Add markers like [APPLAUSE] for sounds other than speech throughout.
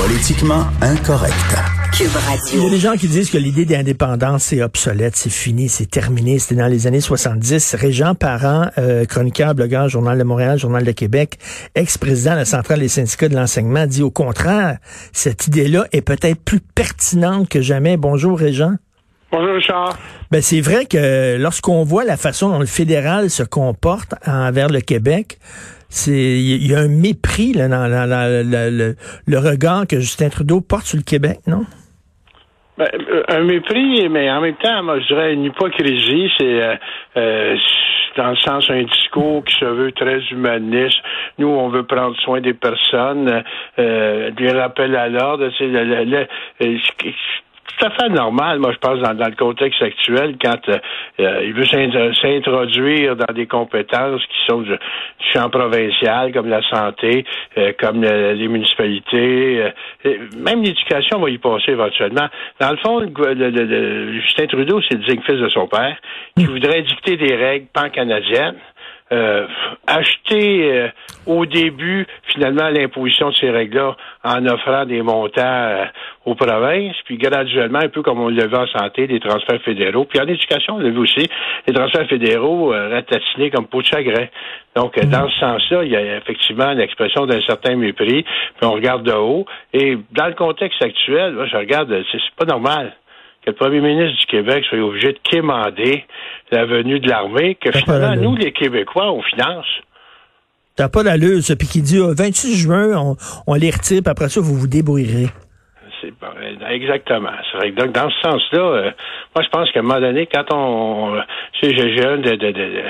Politiquement incorrect. Cube Il y a des gens qui disent que l'idée d'indépendance, c'est obsolète, c'est fini, c'est terminé. C'était dans les années 70. Régent Parent, euh, chroniqueur, blogueur, Journal de Montréal, Journal de Québec, ex-président de la Centrale des syndicats de l'enseignement, dit au contraire, cette idée-là est peut-être plus pertinente que jamais. Bonjour, Régent. Bonjour Richard. Ben, c'est vrai que lorsqu'on voit la façon dont le fédéral se comporte envers le Québec, c'est il y a un mépris là, dans, le- regard que Justin Trudeau porte sur le Québec, non? Ben, euh, un mépris, mais en même temps, moi, je dirais une hypocrisie. C'est euh, euh, dans le sens un discours qui se veut très humaniste. Nous, on veut prendre soin des personnes, des rappels à l'ordre. C'est euh, tout à fait normal, moi, je pense, dans, le contexte actuel, quand euh, euh, il veut s'in- s'introduire dans des compétences qui sont du, champ provincial, comme la santé, euh, comme le- les municipalités, euh, même l'éducation va y passer éventuellement. Dans le fond, Justin Trudeau, c'est le digne fils de son père, qui voudrait dicter des règles pan-canadiennes. Euh, acheter euh, au début finalement l'imposition de ces règles-là en offrant des montants euh, aux provinces, puis graduellement, un peu comme on vu en santé, des transferts fédéraux, puis en éducation, on l'a vu aussi, les transferts fédéraux euh, ratatinés comme peau de chagrin. Donc, euh, dans ce sens-là, il y a effectivement l'expression d'un certain mépris, puis on regarde de haut, et dans le contexte actuel, moi, je regarde, c'est pas normal que le premier ministre du Québec soit obligé de quémander la venue de l'armée, que finalement, nous, les Québécois, on finance. T'as pas d'allure, ça. Puis qui dit, euh, 26 juin, on, on les retire, puis après ça, vous vous débrouillerez. C'est pas- exactement. C'est vrai que donc, dans ce sens-là, euh, moi je pense qu'à un moment donné, quand on, on- tu sais, j'ai j'ai un de, de, de- de-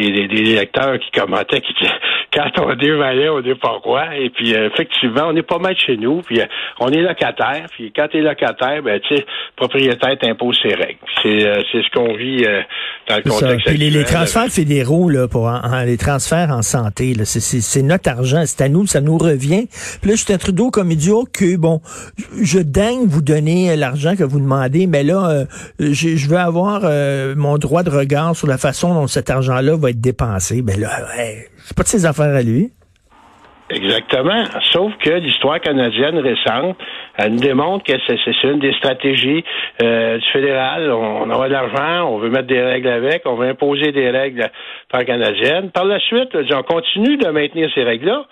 des, lecteurs qui commentaient, qui disaient quand on on n'est pas. Et puis euh, effectivement, on n'est pas maître chez nous. Puis euh, on est locataire. Puis quand tu es locataire, ben tu sais, propriétaire t'impose ses règles. C'est euh, c'est ce qu'on vit euh, dans le contexte Puis les, les actuel. transferts fédéraux, là, pour en- en- les transferts en santé, c'est- notre argent, c'est à nous, ça nous revient. Puis là, Justin Trudeau, comme il dit, OK, bon, je daigne vous donner l'argent que vous demandez, mais là, euh, je je veux avoir euh, mon droit de regard sur la façon dont cet argent-là va être dépensé. Ben là, c'est pas de ses affaires à lui. Exactement. Sauf que l'histoire canadienne récente, elle nous démontre que c'est une des stratégies euh, du fédéral. On, on a de l'argent, on veut mettre des règles avec, on veut imposer des règles par canadiennes. Par la suite, on continue de maintenir ces règles-là,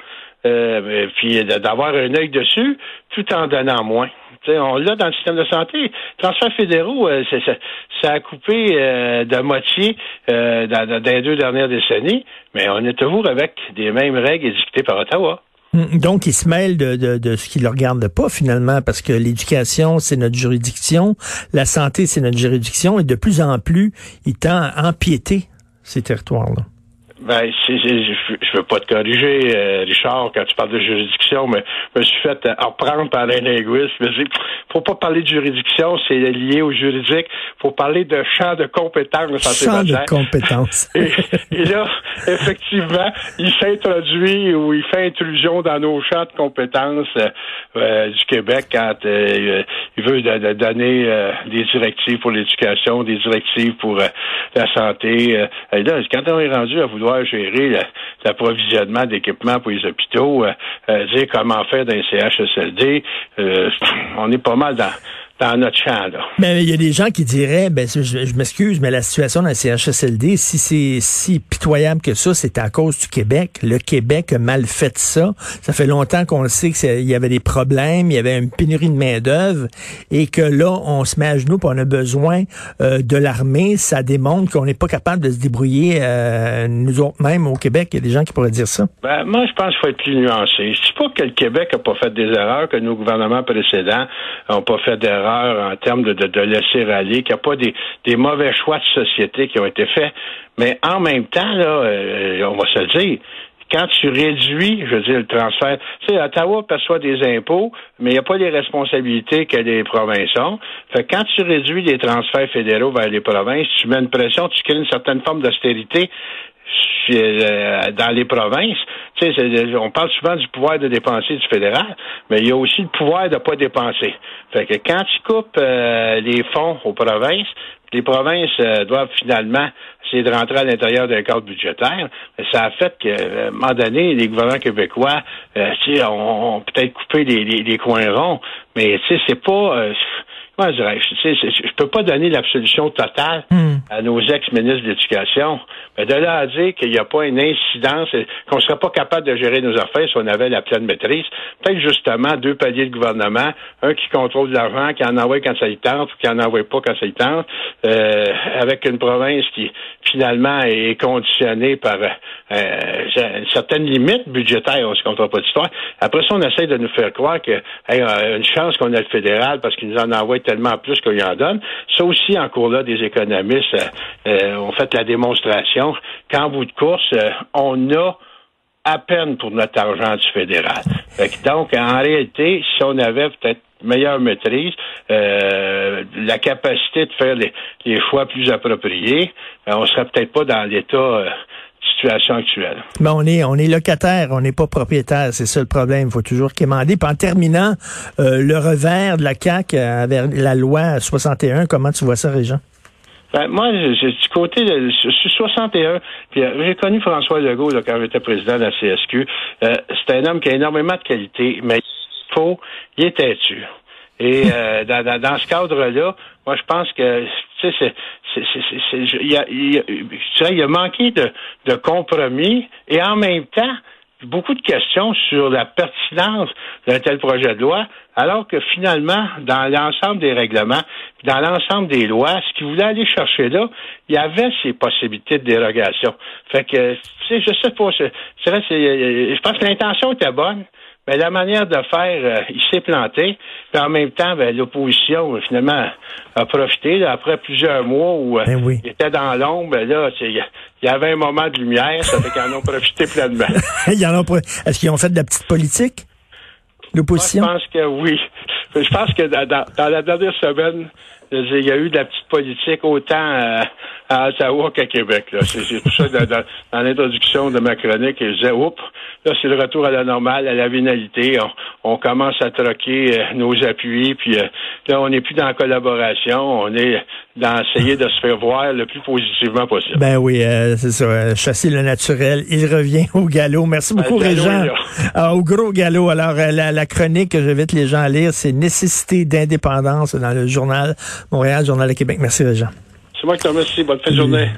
euh, puis d'avoir un œil dessus, tout en donnant moins. On l'a dans le système de santé. Transferts fédéraux, euh, ça, ça a coupé euh, de moitié euh, dans, dans les deux dernières décennies, mais on est toujours avec des mêmes règles édictées par Ottawa. Hum, Donc, il se mêle de, de, de ce qui ne le regarde pas, finalement, parce que l'éducation, c'est notre juridiction, la santé, c'est notre juridiction, et de plus en plus, il tend à empiéter ces territoires-là. Ben, c'est, c'est- je, je veux pas te corriger, euh, Richard, quand tu parles de juridiction, mais je me suis fait euh, reprendre par un linguiste. Je me faut pas parler de juridiction, c'est lié au juridique. Faut parler de champ de compétences en Champ de compétences. [LAUGHS] Et, et là, effectivement, il s'introduit ou il fait intrusion dans nos champs de compétences euh, euh, du Québec quand euh, il veut de- de donner euh, des directives pour l'éducation, des directives pour euh, la santé. euh. et là, quand on est rendu à vouloir gérer l'approvisionnement d'équipements pour les hôpitaux, euh, euh, dire comment faire les CHSLD, euh, [LAUGHS] on est pas mal dans, dans notre champ, là. Mais il y a des gens qui diraient, ben, je, je m'excuse, mais la situation dans le CHSLD, si c'est si pitoyable que ça, c'est à cause du Québec. Le Québec a mal fait ça. Ça fait longtemps qu'on le sait qu'il y avait des problèmes, il y avait une pénurie de main-d'œuvre, et que là, on se met à genoux, puis on a besoin euh, de l'armée. Ça démontre qu'on n'est pas capable de se débrouiller euh, nous autres mêmes au Québec. Il y a des gens qui pourraient dire ça. Ben, moi, je pense qu'il faut être plus nuancé. Je dis pas que le Québec n'a pas fait des erreurs, que nos gouvernements précédents n'ont pas fait d'erreurs en termes de, laisser aller, qu'il n'y a pas des, mauvais choix de société qui ont été faits. Mais en même temps, là, euh, on va se le dire, quand tu réduis, je veux dire, le transfert, tu sais, Ottawa perçoit des impôts, mais il n'y a pas les responsabilités que les provinces ont. Fait que quand tu réduis les transferts fédéraux vers les provinces, tu mets une pression, tu crées une certaine forme d'austérité dans les provinces. Tu sais, on parle souvent du pouvoir de dépenser du fédéral, mais il y a aussi le pouvoir de pas dépenser. Fait que quand tu coupes euh, les fonds aux provinces, les provinces euh, doivent finalement essayer de rentrer à l'intérieur d'un cadre budgétaire. Ça a fait qu'à un moment donné, les gouvernements québécois euh, ont, peut-être coupé les, les, coins ronds, mais tu sais, c'est pas je je, je peux pas donner l'absolution totale hmm. à nos ex-ministres de l'Éducation, mais de là à dire qu'il n'y a pas une incidence, qu'on ne serait pas capable de gérer nos affaires si on avait la pleine maîtrise, peut-être justement deux paliers de gouvernement, un qui contrôle l'argent, qui en envoie quand ça y tente, ou qui en envoie pas quand ça y tente, euh, avec une province qui finalement est conditionnée par euh, une certaine limite budgétaire, on se comptera pas d'histoire. Après ça, on essaie de nous faire croire que a une chance qu'on a le fédéral parce qu'il nous en envoie plus qu'il en donne. Ça aussi, en cours là, des économistes euh, euh, ont fait la démonstration qu'en bout de course, euh, on a à peine pour notre argent du fédéral. donc, en réalité, si on avait peut-être meilleure maîtrise, la capacité de faire les, choix plus appropriés, on serait peut-être pas dans l'état situation actuelle. Ben, on est on est locataire, on n'est pas propriétaire, c'est ça le problème. Il faut toujours quémander. Puis en terminant, euh, le revers de la CAC avec la loi 61, comment tu vois ça, Régent? Ben, moi, j'ai du côté de je suis 61, puis euh, j'ai connu François Legault là, quand j'étais président de la CSQ. Euh, c'est un homme qui a énormément de qualité, mais il faut, il est têtu. Et [LAUGHS] euh, dans, dans, dans, ce cadre-là, moi, je pense que tu sais, il, a, manqué de, de compromis et en même temps, beaucoup de questions sur la pertinence d'un tel projet de loi, alors que finalement, dans l'ensemble des règlements, dans l'ensemble des lois, ce qu'il voulait aller chercher là, il y avait ces possibilités de dérogation. Fait que, tu sais, je sais pas, je pense que l'intention était bonne, mais la manière de faire, euh, il s'est planté. Puis en même temps, ben, l'opposition, euh, finalement, a profité. après plusieurs mois où euh, ben il était dans l'ombre, ben là, il y avait un moment de lumière, ça fait qu'ils en ont profité pleinement. [LAUGHS] Est-ce qu'ils ont fait de la petite politique? L'opposition? Je pense que oui. Je pense que dans, la dernière semaine, il y a eu de la petite politique autant à Ottawa qu'à Québec. C'est tout ça dans, l'introduction de ma chronique. Je disais, oups, là, c'est le retour à la normale, à la vénalité. On, commence à troquer euh, nos appuis, puis euh, là, on n'est plus dans la collaboration, on est dans essayer de se faire voir le plus positivement possible. Ben oui, euh, c'est ça. chasser le naturel. Il revient au galop. Merci beaucoup, Régent. Ah, au gros galop. Alors, la, la chronique que j'invite les gens à lire, c'est Nécessité d'indépendance dans le journal Montréal, Journal de Québec. Merci, Régent. C'est moi qui te remercie. Bonne fin de journée.